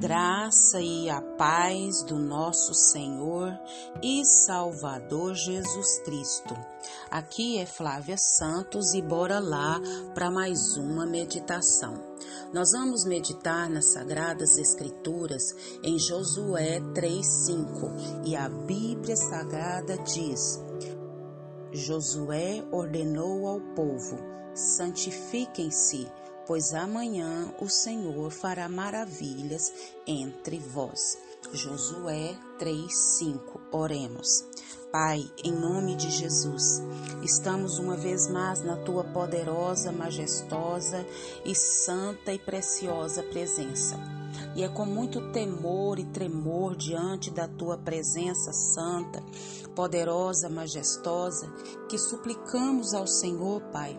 graça e a paz do nosso Senhor e Salvador Jesus Cristo. Aqui é Flávia Santos e bora lá para mais uma meditação. Nós vamos meditar nas Sagradas Escrituras em Josué 3:5 e a Bíblia Sagrada diz: Josué ordenou ao povo: santifiquem-se pois amanhã o Senhor fará maravilhas entre vós. Josué 3:5. Oremos. Pai, em nome de Jesus, estamos uma vez mais na tua poderosa, majestosa e santa e preciosa presença. E é com muito temor e tremor diante da tua presença santa, poderosa, majestosa, que suplicamos ao Senhor, Pai,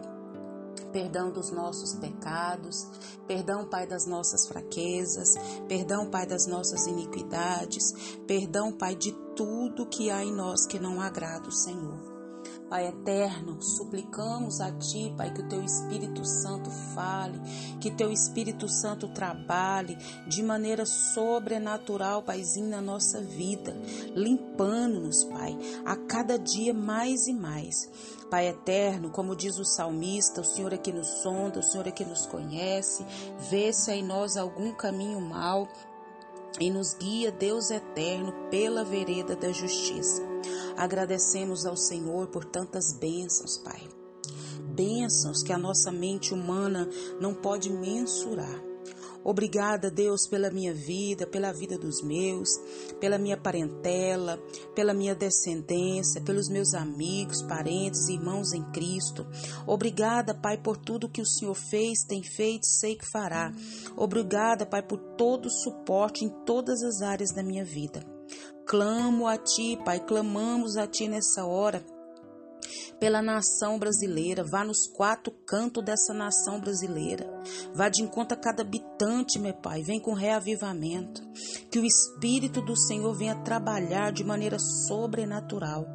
perdão dos nossos pecados, perdão, Pai, das nossas fraquezas, perdão, Pai, das nossas iniquidades, perdão, Pai, de tudo que há em nós que não agrada o Senhor. Pai eterno, suplicamos a Ti, Pai, que o Teu Espírito Santo fale, que Teu Espírito Santo trabalhe de maneira sobrenatural, Paizinho, na nossa vida, limpando-nos, Pai, a cada dia mais e mais. Pai eterno, como diz o salmista, o Senhor é que nos sonda, o Senhor é que nos conhece, vê se há em nós algum caminho mau e nos guia, Deus eterno, pela vereda da justiça. Agradecemos ao Senhor por tantas bênçãos, Pai. Bênçãos que a nossa mente humana não pode mensurar. Obrigada, Deus, pela minha vida, pela vida dos meus, pela minha parentela, pela minha descendência, pelos meus amigos, parentes, irmãos em Cristo. Obrigada, Pai, por tudo que o Senhor fez, tem feito, sei que fará. Obrigada, Pai, por todo o suporte em todas as áreas da minha vida. Clamo a Ti, Pai, clamamos a Ti nessa hora pela nação brasileira, vá nos quatro cantos dessa nação brasileira, vá de encontro a cada habitante, meu Pai, vem com reavivamento, que o Espírito do Senhor venha trabalhar de maneira sobrenatural,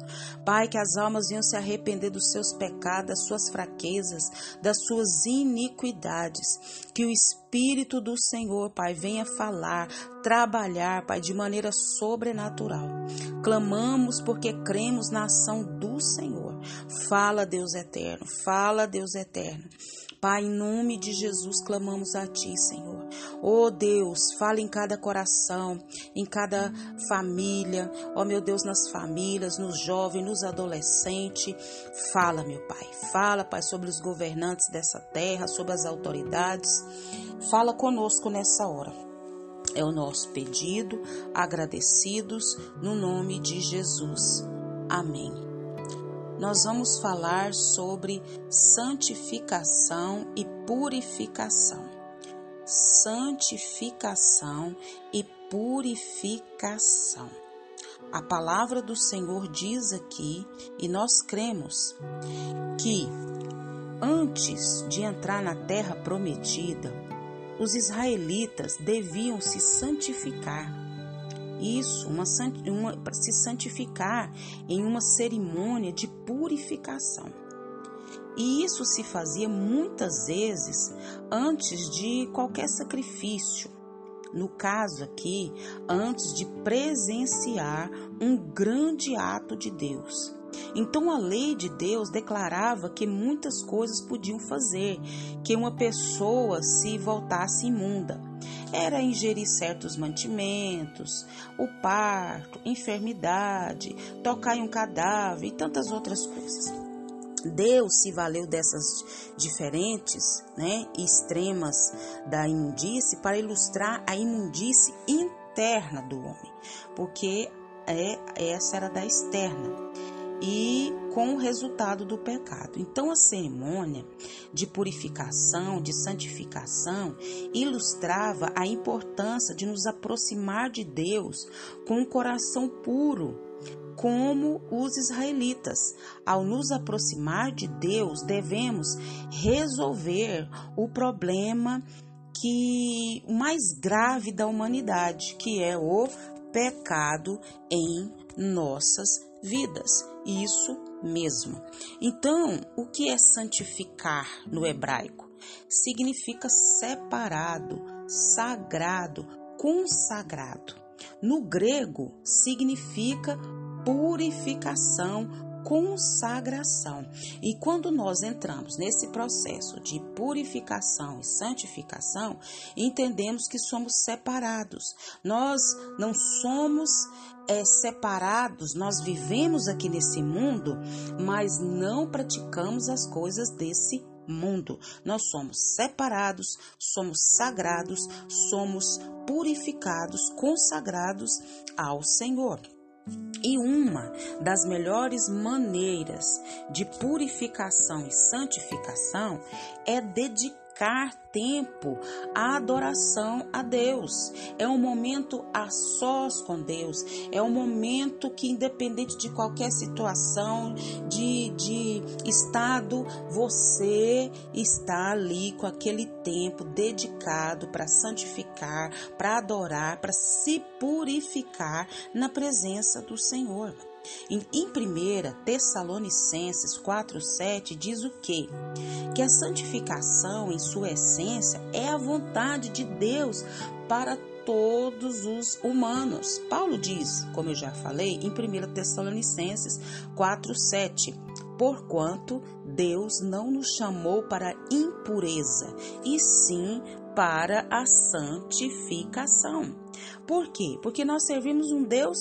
Pai, que as almas venham se arrepender dos seus pecados, das suas fraquezas, das suas iniquidades, que o Espírito do Senhor, Pai, venha falar, trabalhar, Pai, de maneira sobrenatural. Clamamos porque cremos na ação do Senhor. Fala, Deus eterno, fala, Deus eterno. Pai, em nome de Jesus, clamamos a Ti, Senhor. Oh Deus, fala em cada coração, em cada família, ó oh, meu Deus, nas famílias, nos jovens, nos adolescentes. Fala, meu Pai, fala, Pai, sobre os governantes dessa terra, sobre as autoridades. Fala conosco nessa hora. É o nosso pedido, agradecidos no nome de Jesus. Amém nós vamos falar sobre santificação e purificação. Santificação e purificação. A palavra do Senhor diz aqui, e nós cremos, que antes de entrar na terra prometida, os israelitas deviam se santificar isso, uma, uma, para se santificar em uma cerimônia de purificação. E isso se fazia muitas vezes antes de qualquer sacrifício. No caso aqui, antes de presenciar um grande ato de Deus. Então a lei de Deus declarava que muitas coisas podiam fazer que uma pessoa se voltasse imunda era ingerir certos mantimentos, o parto, enfermidade, tocar em um cadáver e tantas outras coisas. Deus se valeu dessas diferentes né, extremas da imundície para ilustrar a imundície interna do homem, porque é, essa era da externa e com o resultado do pecado. Então, a cerimônia de purificação, de santificação, ilustrava a importância de nos aproximar de Deus com um coração puro, como os israelitas. Ao nos aproximar de Deus, devemos resolver o problema que o mais grave da humanidade, que é o pecado em nossas vidas. Isso mesmo. Então, o que é santificar no hebraico? Significa separado, sagrado, consagrado. No grego, significa purificação, consagração. E quando nós entramos nesse processo de purificação e santificação, entendemos que somos separados. Nós não somos é, separados, nós vivemos aqui nesse mundo, mas não praticamos as coisas desse mundo. Nós somos separados, somos sagrados, somos purificados, consagrados ao Senhor. E uma das melhores maneiras de purificação e santificação é dedicar dedicar tempo à adoração a Deus. É um momento a sós com Deus. É um momento que, independente de qualquer situação, de, de estado, você está ali com aquele tempo dedicado para santificar, para adorar, para se purificar na presença do Senhor. Em, em 1 Tessalonicenses 4,7 diz o quê? Que a santificação, em sua essência, é a vontade de Deus para todos os humanos. Paulo diz, como eu já falei, em 1 Tessalonicenses 4,7: Porquanto Deus não nos chamou para impureza, e sim para a santificação. Por quê? Porque nós servimos um Deus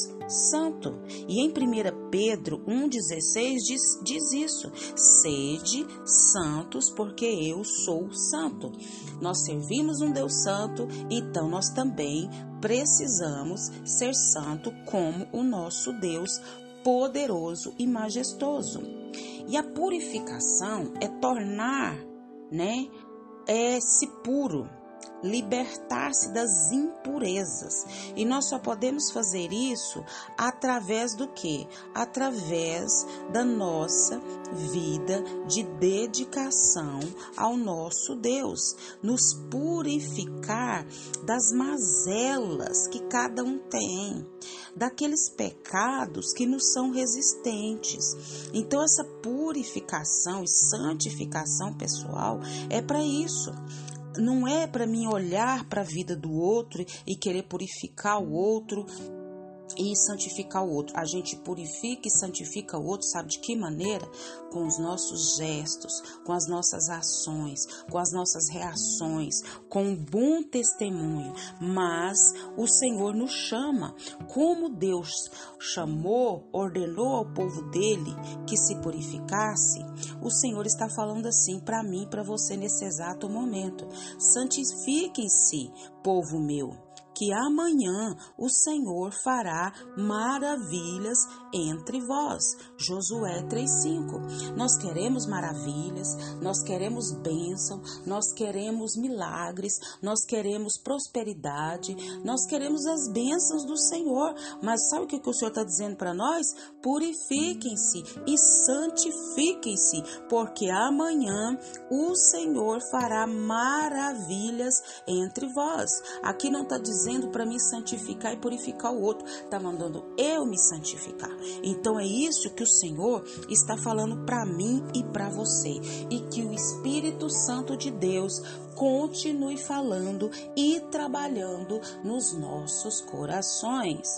santo. E em 1 Pedro 1,16 diz, diz isso: Sede santos, porque eu sou santo. Nós servimos um Deus santo, então nós também precisamos ser santo como o nosso Deus poderoso e majestoso. E a purificação é tornar, né, é-se puro, libertar-se das impurezas. E nós só podemos fazer isso através do que? Através da nossa vida de dedicação ao nosso Deus, nos purificar das mazelas que cada um tem, daqueles pecados que nos são resistentes. Então essa purificação e santificação pessoal é para isso não é para mim olhar para a vida do outro e querer purificar o outro e santificar o outro. A gente purifica e santifica o outro, sabe de que maneira? Com os nossos gestos, com as nossas ações, com as nossas reações, com um bom testemunho. Mas o Senhor nos chama, como Deus chamou, ordenou ao povo dele que se purificasse. O Senhor está falando assim para mim, para você nesse exato momento. Santifiquem-se, povo meu que amanhã o Senhor fará maravilhas entre vós. Josué 3:5. Nós queremos maravilhas, nós queremos bênção, nós queremos milagres, nós queremos prosperidade, nós queremos as bênçãos do Senhor. Mas sabe o que o Senhor está dizendo para nós? Purifiquem-se e santifiquem-se, porque amanhã o Senhor fará maravilhas entre vós. Aqui não está dizendo dizendo para me santificar e purificar o outro, está mandando eu me santificar. Então é isso que o Senhor está falando para mim e para você, e que o Espírito Santo de Deus continue falando e trabalhando nos nossos corações.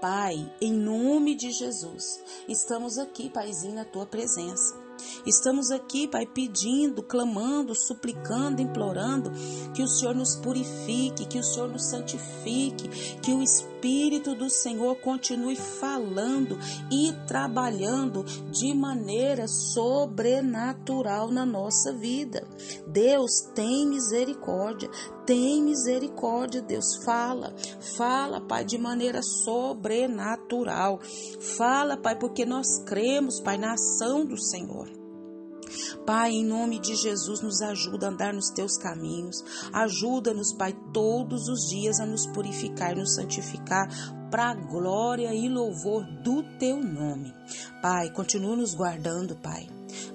Pai, em nome de Jesus, estamos aqui, Paizinho, na tua presença. Estamos aqui, Pai, pedindo, clamando, suplicando, implorando que o Senhor nos purifique, que o Senhor nos santifique, que o Espírito do Senhor continue falando e trabalhando de maneira sobrenatural na nossa vida. Deus tem misericórdia, tem misericórdia, Deus. Fala, fala, Pai, de maneira sobrenatural. Fala, Pai, porque nós cremos, Pai, na ação do Senhor. Pai, em nome de Jesus, nos ajuda a andar nos teus caminhos. Ajuda-nos, Pai, todos os dias a nos purificar, nos santificar para glória e louvor do teu nome. Pai, continua nos guardando, Pai.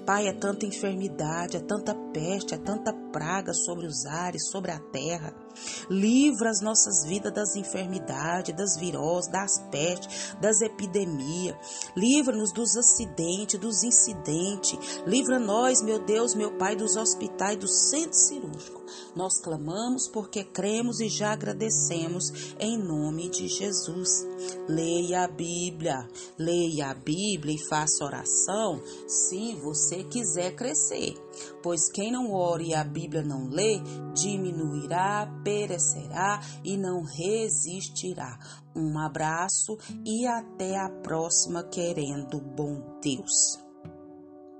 Pai, é tanta enfermidade, é tanta peste, é tanta praga sobre os ares, sobre a terra. Livra as nossas vidas das enfermidades, das viroses, das pestes, das epidemias. Livra-nos dos acidentes, dos incidentes. Livra nós, meu Deus, meu Pai, dos hospitais, do centro cirúrgico. Nós clamamos porque cremos e já agradecemos em nome de Jesus. Leia a Bíblia, leia a Bíblia e faça oração se você quiser crescer. Pois quem não ore e a Bíblia não lê, diminuirá, perecerá e não resistirá. Um abraço e até a próxima, querendo bom Deus.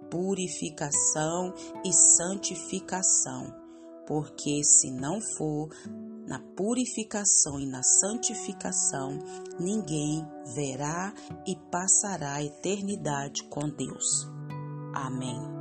Purificação e santificação, porque se não for na purificação e na santificação, ninguém verá e passará a eternidade com Deus. Amém.